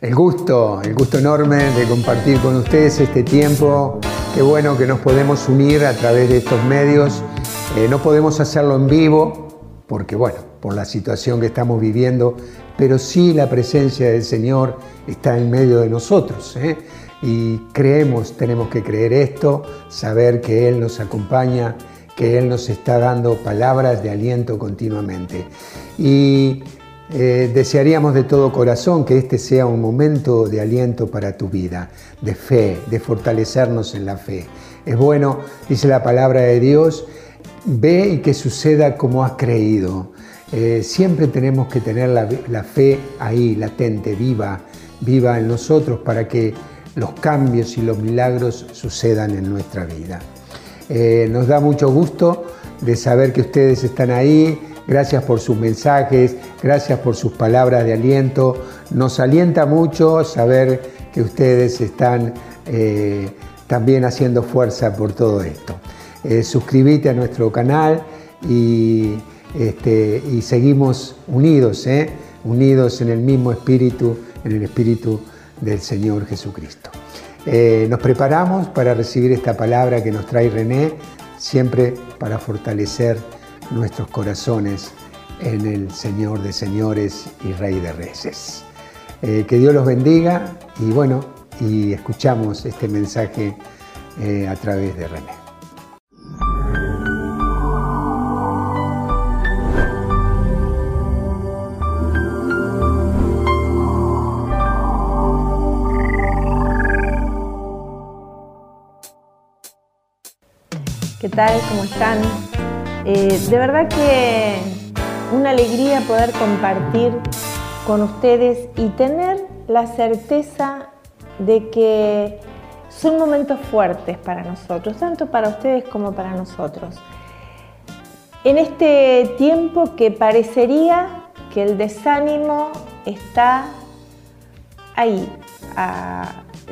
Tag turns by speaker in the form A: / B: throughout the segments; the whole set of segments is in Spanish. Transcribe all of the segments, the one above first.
A: el gusto, el gusto enorme de compartir con ustedes este tiempo. Qué bueno que nos podemos unir a través de estos medios. Eh, no podemos hacerlo en vivo porque, bueno, por la situación que estamos viviendo, pero sí la presencia del Señor está en medio de nosotros. ¿eh? Y creemos, tenemos que creer esto, saber que Él nos acompaña, que Él nos está dando palabras de aliento continuamente. Y eh, desearíamos de todo corazón que este sea un momento de aliento para tu vida, de fe, de fortalecernos en la fe. Es bueno, dice la palabra de Dios, ve y que suceda como has creído. Eh, siempre tenemos que tener la, fe ahí, latente, viva, viva en nosotros para que los cambios y los milagros sucedan en nuestra vida. Eh, nos da mucho gusto de saber que ustedes están ahí, Gracias por sus mensajes, gracias por sus palabras de aliento. Nos alienta mucho saber que ustedes están eh, también haciendo fuerza por todo esto. Eh, suscríbete a nuestro canal y, este, y seguimos unidos, ¿eh? unidos en el mismo espíritu, en el espíritu del Señor Jesucristo. nos preparamos para recibir esta palabra que nos trae René, siempre para fortalecer nuestros corazones en el Señor de señores y Rey de reyes. Eh, que Dios los bendiga y bueno, y escuchamos este mensaje eh, a través de René.
B: ¿Qué tal? ¿Cómo están? Eh, de verdad que una alegría poder compartir con ustedes y tener la certeza de que son momentos fuertes para nosotros, tanto para ustedes como para nosotros. En este tiempo que parecería que el desánimo está ahí,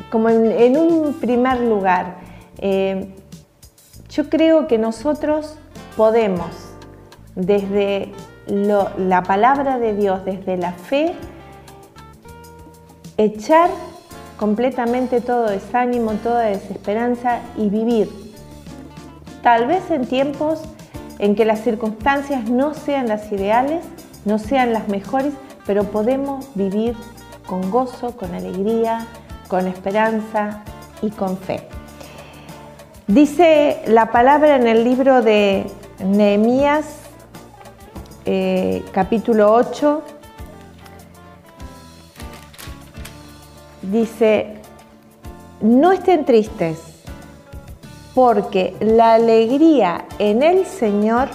B: como en, un primer lugar. Eh, yo creo que nosotros podemos desde la palabra de Dios, desde la fe, echar completamente todo desánimo, toda desesperanza y vivir. Tal vez en tiempos en que las circunstancias no sean las ideales, no sean las mejores, pero podemos vivir con gozo, con alegría, con esperanza y con fe. Dice la palabra en el libro de Nehemías, eh, capítulo 8, dice, no estén tristes, porque la alegría en el Señor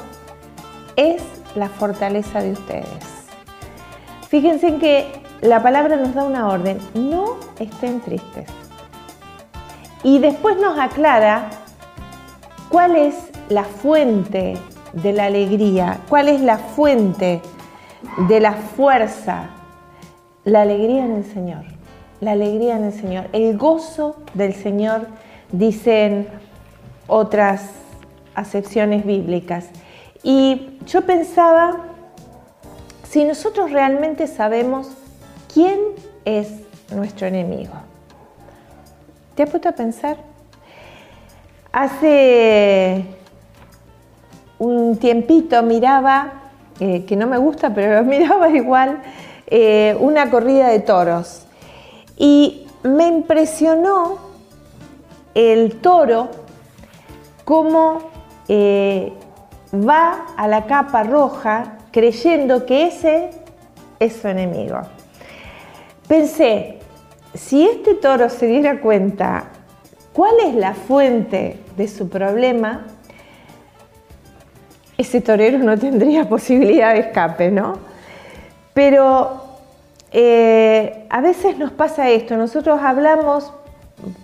B: es la fortaleza de ustedes. Fíjense en que la palabra nos da una orden, no estén tristes. Y después nos aclara cuál es la fuente de la alegría, cuál es la fuente de la fuerza. La alegría en el Señor, la alegría en el Señor, el gozo del Señor, dicen otras acepciones bíblicas. Y yo pensaba, si nosotros realmente sabemos quién es nuestro enemigo, ¿te has puesto a pensar? Hace un tiempito miraba, eh, que no me gusta, pero miraba igual, eh, una corrida de toros. Y me impresionó el toro cómo eh, va a la capa roja creyendo que ese es su enemigo. Pensé, si este toro se diera cuenta cuál es la fuente de su problema, ese torero no tendría posibilidad de escape, ¿no? Pero eh, a veces nos pasa esto, nosotros hablamos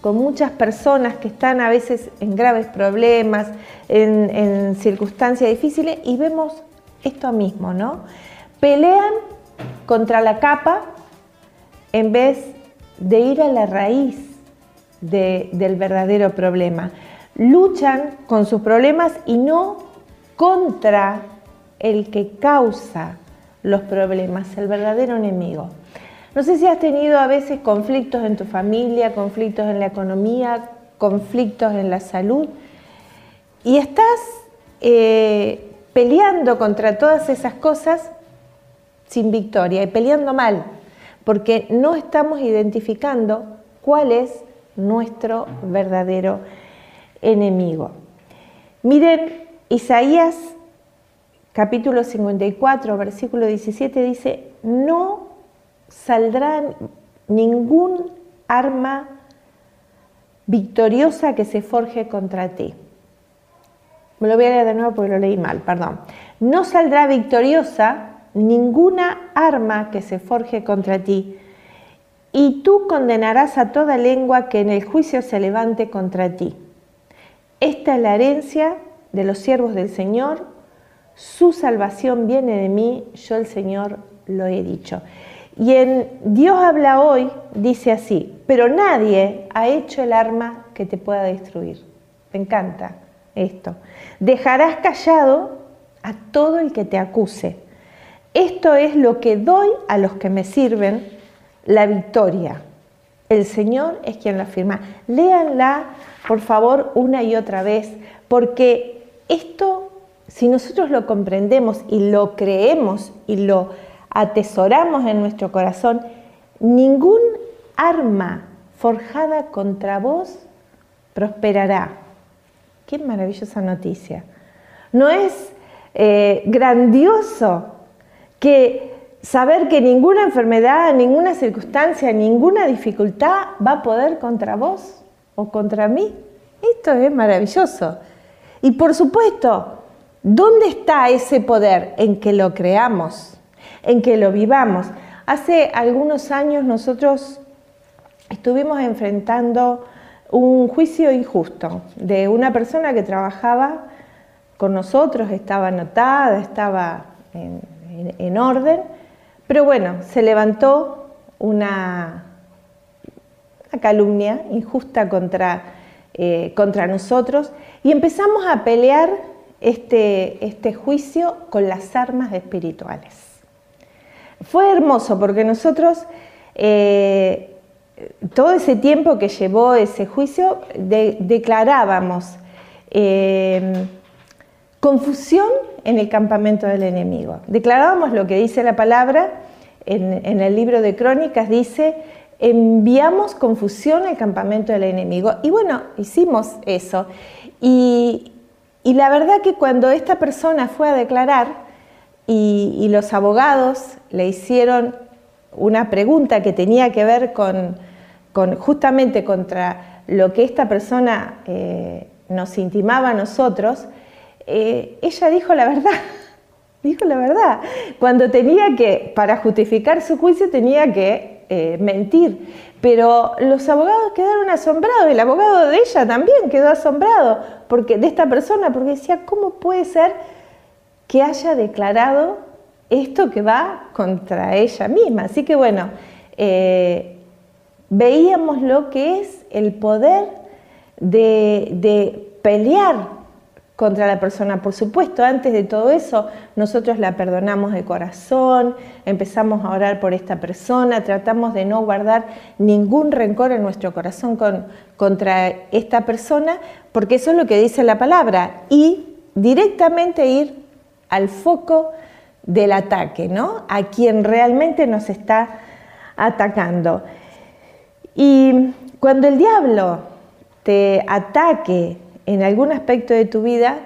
B: con muchas personas que están a veces en graves problemas, en, en circunstancias difíciles y vemos esto mismo, ¿no? Pelean contra la capa en vez de ir a la raíz del verdadero problema. Luchan con sus problemas y no contra el que causa los problemas, el verdadero enemigo. No sé si has tenido a veces conflictos en tu familia, conflictos en la economía, conflictos en la salud y estás eh, peleando contra todas esas cosas sin victoria y peleando mal, porque no estamos identificando cuál es nuestro verdadero enemigo. Miren, Isaías capítulo 54, versículo 17 dice, no saldrá ningún arma victoriosa que se forje contra ti. Me lo voy a leer de nuevo porque lo leí mal, perdón. No saldrá victoriosa ninguna arma que se forje contra ti, y tú condenarás a toda lengua que en el juicio se levante contra ti. Esta es la herencia de los siervos del Señor, su salvación viene de mí, yo el Señor lo he dicho. Y en Dios habla hoy, dice así, pero nadie ha hecho el arma que te pueda destruir. Me encanta esto. Dejarás callado a todo el que te acuse. Esto es lo que doy a los que me sirven, la victoria. El Señor es quien la afirma. Léanla, por favor, una y otra vez, porque esto, si nosotros lo comprendemos y lo creemos y lo atesoramos en nuestro corazón, ningún arma forjada contra vos prosperará. Qué maravillosa noticia. ¿No es eh, grandioso que saber que ninguna enfermedad, ninguna circunstancia, ninguna dificultad va a poder contra vos o contra mí. Esto es maravilloso. Y por supuesto, ¿dónde está ese poder? En que lo creamos, en que lo vivamos. Hace algunos años nosotros estuvimos enfrentando un juicio injusto de una persona que trabajaba con nosotros, estaba anotada, estaba en, en, orden, pero bueno, se levantó una, calumnia injusta contra, eh, contra nosotros y empezamos a pelear este, este juicio con las armas espirituales. Fue hermoso porque nosotros, eh, todo ese tiempo que llevó ese juicio, declarábamos eh, confusión en el campamento del enemigo. Declarábamos lo que dice la palabra en, el libro de Crónicas, dice, enviamos confusión al campamento del enemigo. Y bueno, hicimos eso. Y, la verdad que cuando esta persona fue a declarar y, los abogados le hicieron una pregunta que tenía que ver con, justamente contra lo que esta persona eh, nos intimaba a nosotros, eh, ella dijo la verdad, dijo la verdad, cuando tenía que, para justificar su juicio tenía que eh, mentir, pero los abogados quedaron asombrados, el abogado de ella también quedó asombrado porque, de esta persona, porque decía, ¿cómo puede ser que haya declarado esto que va contra ella misma? Así que bueno, eh, veíamos lo que es el poder de, de pelear contra la persona. Por supuesto, antes de todo eso, nosotros la perdonamos de corazón, empezamos a orar por esta persona, tratamos de no guardar ningún rencor en nuestro corazón contra esta persona, porque eso es lo que dice la palabra, y directamente ir al foco del ataque, ¿no? A quien realmente nos está atacando. Y cuando el diablo te ataque en algún aspecto de tu vida,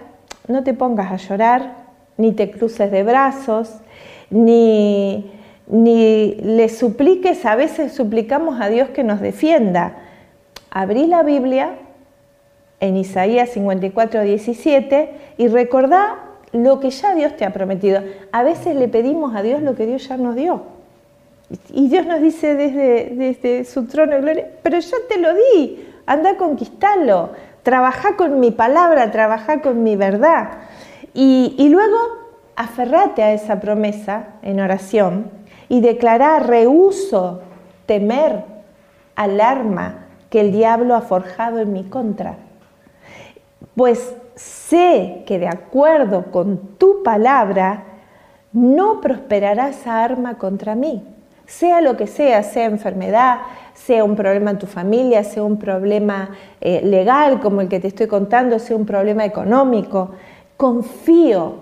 B: no te pongas a llorar, ni te cruces de brazos, ni, ni le supliques, a veces suplicamos a Dios que nos defienda. Abrí la Biblia en Isaías 54, 17 y recordá lo que ya Dios te ha prometido. A veces le pedimos a Dios lo que Dios ya nos dio. Y Dios nos dice desde, desde su trono de gloria, pero ya te lo di, anda a conquistarlo trabaja con mi palabra, trabaja con mi verdad. Y, luego aferrate a esa promesa en oración y declarar rehuso, temer al arma que el diablo ha forjado en mi contra. Pues sé que de acuerdo con tu palabra, no prosperará esa arma contra mí. sea lo que sea, sea enfermedad, sea un problema en tu familia, sea un problema eh, legal como el que te estoy contando, sea un problema económico. Confío,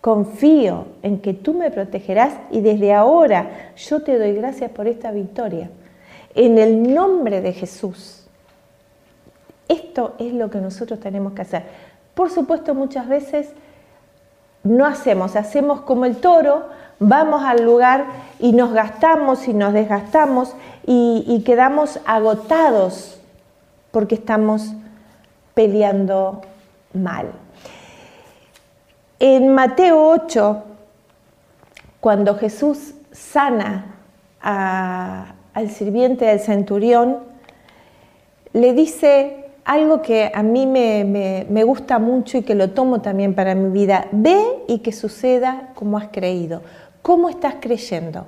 B: confío en que tú me protegerás y desde ahora yo te doy gracias por esta victoria. En el nombre de Jesús. Esto es lo que nosotros tenemos que hacer. Por supuesto, muchas veces no hacemos, hacemos como el toro, vamos al lugar y nos gastamos y nos desgastamos y, quedamos agotados porque estamos peleando mal. En Mateo 8, cuando Jesús sana al sirviente del centurión, le dice algo que a mí me, gusta mucho y que lo tomo también para mi vida. Ve y que suceda como has creído. ¿Cómo estás creyendo?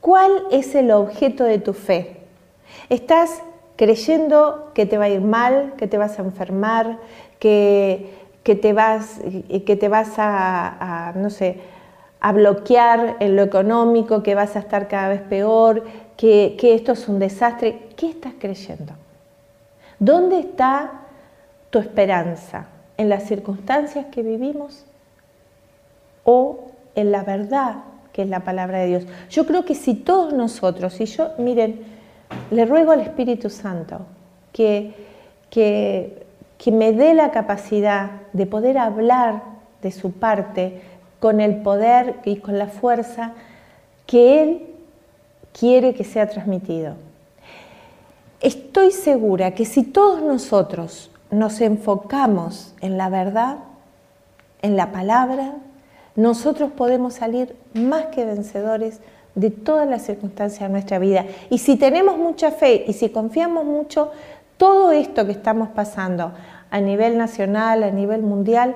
B: ¿Cuál es el objeto de tu fe? ¿Estás creyendo que te va a ir mal, que te vas a enfermar, que, te, vas, que te vas a, no sé, a bloquear en lo económico, que vas a estar cada vez peor, que, que esto es un desastre? ¿Qué estás creyendo? ¿Dónde está tu esperanza? ¿En las circunstancias que vivimos o en la verdad que es la palabra de Dios? Yo creo que si todos nosotros, y yo, miren, le ruego al Espíritu Santo que, que, que me dé la capacidad de poder hablar de su parte con el poder y con la fuerza que Él quiere que sea transmitido. Estoy segura que si todos nosotros nos enfocamos en la verdad, en la palabra, nosotros podemos salir más que vencedores de todas las circunstancias de nuestra vida. Y si tenemos mucha fe y si confiamos mucho, todo esto que estamos pasando a nivel nacional, a nivel mundial,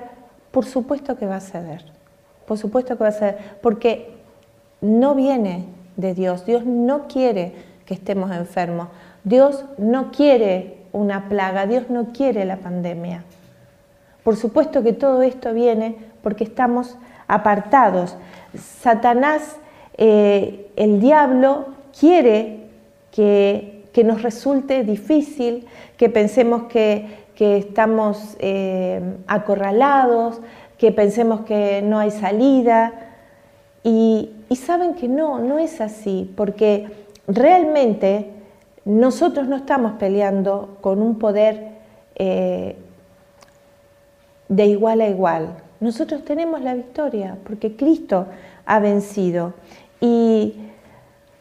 B: por supuesto que va a ceder. Por supuesto que va a ceder, porque no viene de Dios. Dios no quiere que estemos enfermos. Dios no quiere una plaga, Dios no quiere la pandemia. Por supuesto que todo esto viene porque estamos apartados. Satanás, eh, el diablo, quiere que, nos resulte difícil, que pensemos que, estamos eh, acorralados, que pensemos que no hay salida. Y, y saben que no, no es así, porque realmente nosotros no estamos peleando con un poder eh, de igual a igual. Nosotros tenemos la victoria porque Cristo ha vencido. Y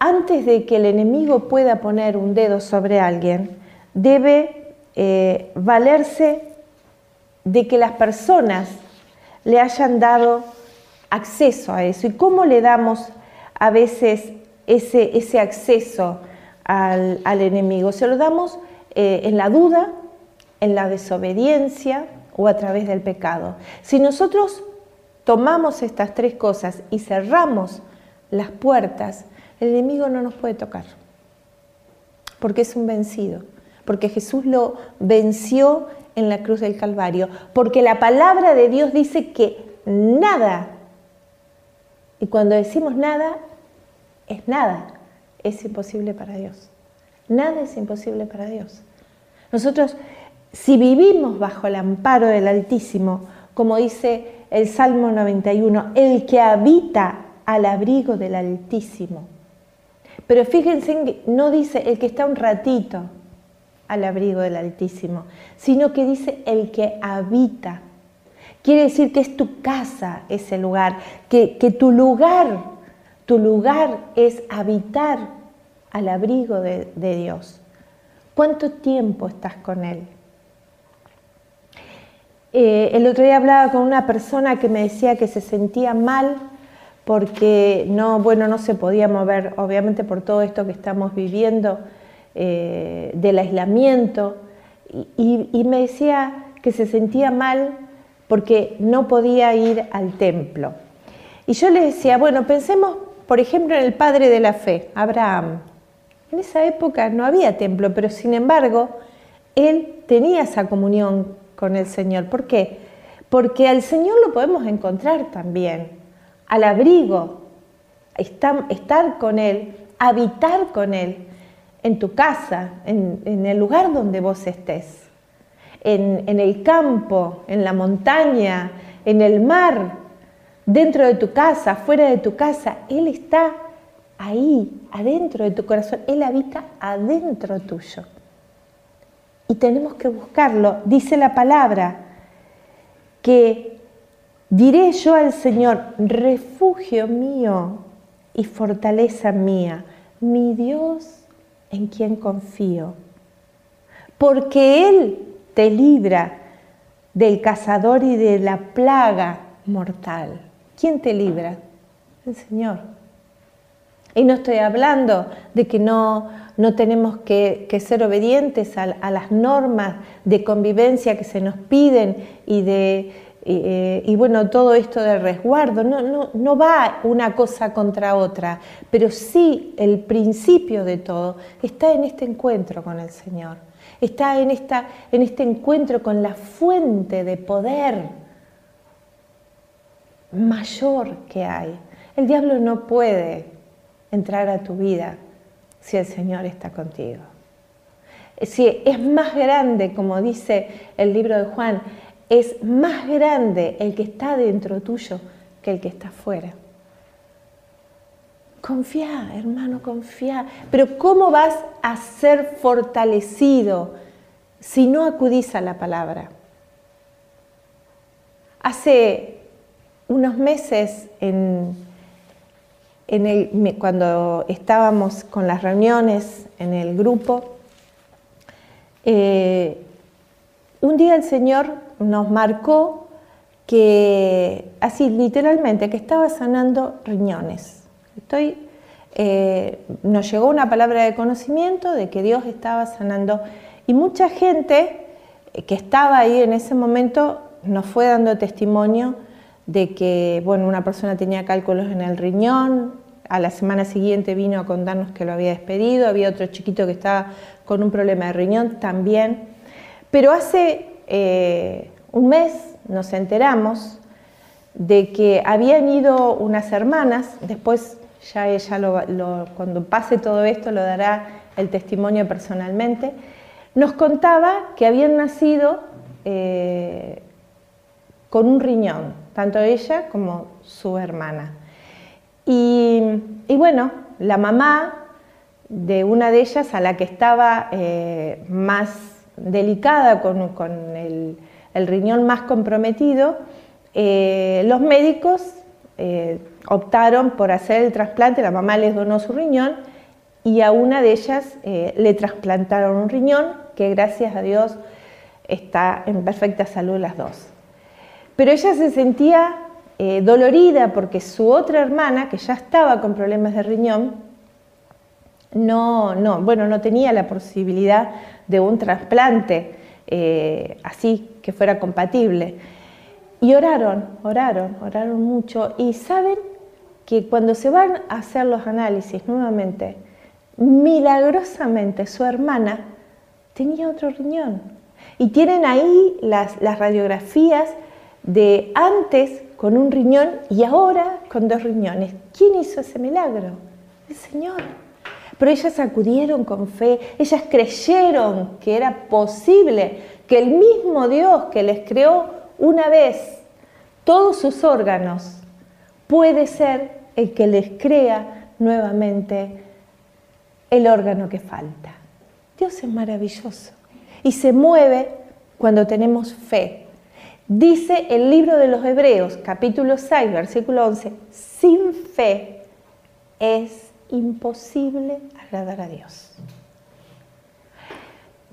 B: antes de que el enemigo pueda poner un dedo sobre alguien, debe eh, valerse de que las personas le hayan dado acceso a eso. ¿Y cómo le damos a veces ese, ese acceso? al, enemigo. Se lo damos eh, en la duda, en la desobediencia o a través del pecado. Si nosotros tomamos estas tres cosas y cerramos las puertas, el enemigo no nos puede tocar, porque es un vencido, porque Jesús lo venció en la cruz del Calvario, porque la palabra de Dios dice que nada, y cuando decimos nada, es nada, es imposible para Dios. Nada es imposible para Dios. Nosotros, si vivimos bajo el amparo del Altísimo, como dice el Salmo 91, el que habita al abrigo del Altísimo. Pero fíjense, no dice el que está un ratito al abrigo del Altísimo, sino que dice el que habita. Quiere decir que es tu casa ese lugar, que, que tu lugar tu lugar es habitar al abrigo de, Dios. ¿Cuánto tiempo estás con Él? Eh, el otro día hablaba con una persona que me decía que se sentía mal porque no, bueno, no se podía mover, obviamente por todo esto que estamos viviendo eh, del aislamiento, y me decía que se sentía mal porque no podía ir al templo. Y yo le decía, bueno, pensemos por ejemplo, en el padre de la fe, Abraham. En esa época no había templo, pero sin embargo, él tenía esa comunión con el Señor. ¿Por qué? Porque al Señor lo podemos encontrar también, al abrigo estar con Él, habitar con Él en tu casa, en, el lugar donde vos estés, en, en el campo, en la montaña, en el mar, dentro de tu casa, fuera de tu casa. Él está ahí, adentro de tu corazón. Él habita adentro tuyo. Y tenemos que buscarlo. Dice la palabra que diré yo al Señor, refugio mío y fortaleza mía, mi Dios en quien confío. Porque Él te libra del cazador y de la plaga mortal. ¿Quién te libra? El Señor. Y no estoy hablando de que no, no tenemos que, ser obedientes a, las normas de convivencia que se nos piden y de eh, y bueno, todo esto de resguardo, no, no, no va una cosa contra otra, pero sí el principio de todo está en este encuentro con el Señor, está en, esta, en este encuentro con la fuente de poder mayor que hay. El diablo no puede entrar a tu vida si el Señor está contigo. Si es más grande, como dice el libro de Juan, es más grande el que está dentro tuyo que el que está fuera. Confía, hermano, confía. Pero ¿cómo vas a ser fortalecido si no acudís a la palabra? Hace unos meses, en, cuando estábamos con las reuniones en el grupo, eh, un día el Señor nos marcó que, así literalmente, que estaba sanando riñones. Eh, nos llegó una palabra de conocimiento de que Dios estaba sanando y mucha gente que estaba ahí en ese momento nos fue dando testimonio de que bueno, una persona tenía cálculos en el riñón, a la semana siguiente vino a contarnos que lo había despedido, había otro chiquito que estaba con un problema de riñón también, pero hace eh, un mes nos enteramos de que habían ido unas hermanas, después ya ella cuando pase todo esto lo dará el testimonio personalmente, nos contaba que habían nacido eh, con un riñón, tanto ella como su hermana. Y, bueno, la mamá de una de ellas, a la que estaba eh, más delicada, con, el, riñón más comprometido, eh, los médicos eh, optaron por hacer el trasplante, la mamá les donó su riñón y a una de ellas le trasplantaron un riñón que gracias a Dios está en perfecta salud las dos. Pero ella se sentía dolorida porque su otra hermana, que ya estaba con problemas de riñón, no, no, bueno, no tenía la posibilidad de un trasplante eh, así que fuera compatible. Y oraron, oraron, oraron mucho. Y saben que cuando se van a hacer los análisis nuevamente, milagrosamente su hermana tenía otro riñón. Y tienen ahí las radiografías de antes con un riñón y ahora con dos riñones. ¿Quién hizo ese milagro? El Señor pero ellas acudieron con fe, ellas creyeron que era posible que el mismo Dios que les creó una vez todos sus órganos puede ser el que les crea nuevamente el órgano que falta. Dios es maravilloso y se mueve cuando tenemos fe. Dice el libro de los Hebreos, capítulo 6, versículo 11, sin fe es imposible agradar a Dios.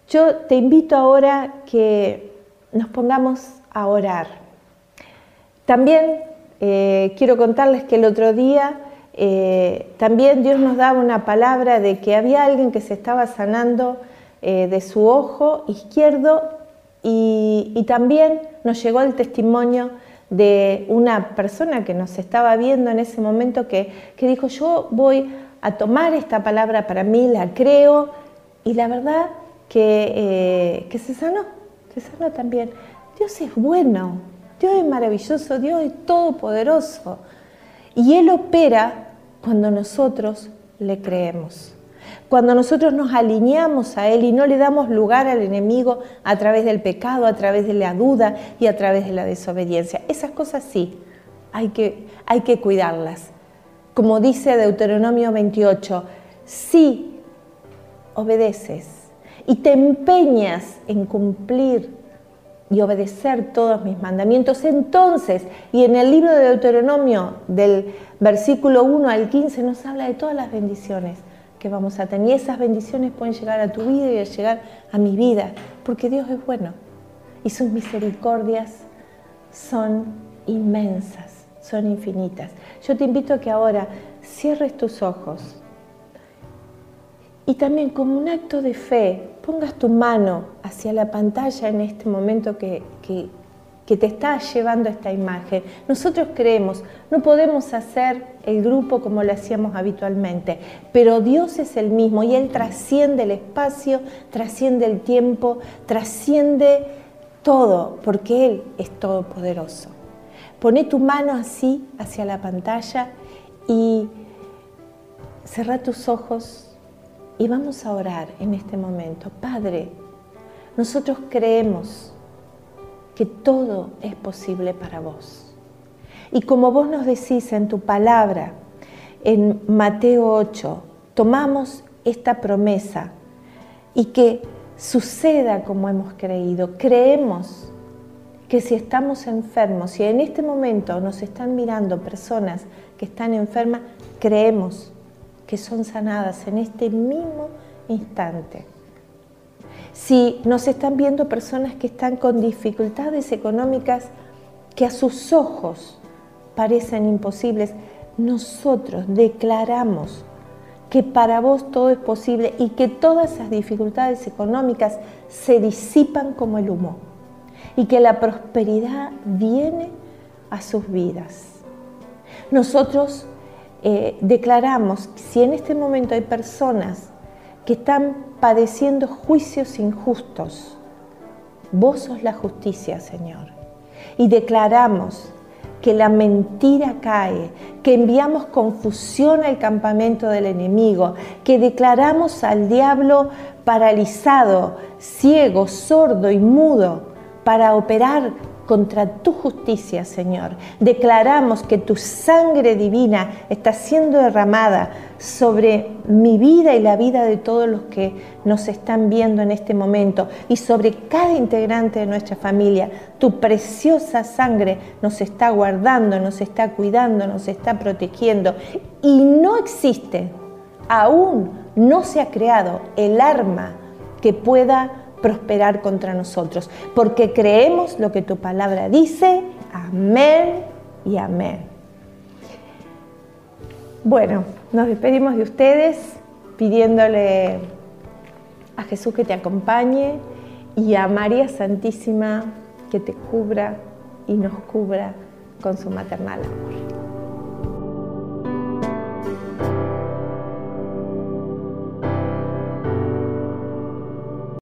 B: Yo te invito ahora que nos pongamos a orar. También eh, quiero contarles que el otro día eh, también Dios nos daba una palabra de que había alguien que se estaba sanando eh, de su ojo izquierdo y, también nos llegó el testimonio de una persona que nos estaba viendo en ese momento que, que dijo, yo voy a tomar esta palabra para mí, la creo y la verdad que, eh, que se sanó, se sanó también. Dios es bueno, Dios es maravilloso, Dios es todopoderoso y Él opera Cuando nosotros le creemos. Cuando nosotros nos alineamos a Él y no le damos lugar al enemigo a través del pecado, a través de la duda y a través de la desobediencia. Esas cosas sí, hay que, hay que cuidarlas. Como dice Deuteronomio 28, si obedeces y te empeñas en cumplir y obedecer todos mis mandamientos, entonces, y en el libro de Deuteronomio del versículo 1 al 15 nos habla de todas las bendiciones que vamos a tener. Y esas bendiciones pueden llegar a tu vida y a llegar a mi vida, porque Dios es bueno y sus misericordias son inmensas, son infinitas. Yo te invito a que ahora cierres tus ojos y también como un acto de fe pongas tu mano hacia la pantalla en este momento que, que, que te está llevando esta imagen. Nosotros creemos, no podemos hacer el grupo como lo hacíamos habitualmente, pero Dios es el mismo y Él trasciende el espacio, trasciende el tiempo, trasciende todo, porque Él es todopoderoso. Pone tu mano así hacia la pantalla y cerra tus ojos y vamos a orar en este momento. Padre, nosotros creemos que todo es posible para vos. Y como vos nos decís en tu palabra, en Mateo 8, tomamos esta promesa y que suceda como hemos creído. Creemos que si estamos enfermos, si en este momento nos están mirando personas que están enfermas, creemos que son sanadas en este mismo instante si nos están viendo personas que están con dificultades económicas que a sus ojos parecen imposibles, nosotros declaramos que para vos todo es posible y que todas esas dificultades económicas se disipan como el humo y que la prosperidad viene a sus vidas. Nosotros eh, declaramos si en este momento hay personas que están padeciendo juicios injustos. Vos sos la justicia, Señor. Y declaramos que la mentira cae, que enviamos confusión al campamento del enemigo, que declaramos al diablo paralizado, ciego, sordo y mudo para operar contra tu justicia, Señor. Declaramos que tu sangre divina está siendo derramada sobre mi vida y la vida de todos los que nos están viendo en este momento y sobre cada integrante de nuestra familia. Tu preciosa sangre nos está guardando, nos está cuidando, nos está protegiendo y no existe, aún no se ha creado el arma que pueda prosperar contra nosotros, porque creemos lo que tu palabra dice. Amén y amén. Bueno, nos despedimos de ustedes pidiéndole a Jesús que te acompañe y a María Santísima que te cubra y nos cubra con su maternal amor.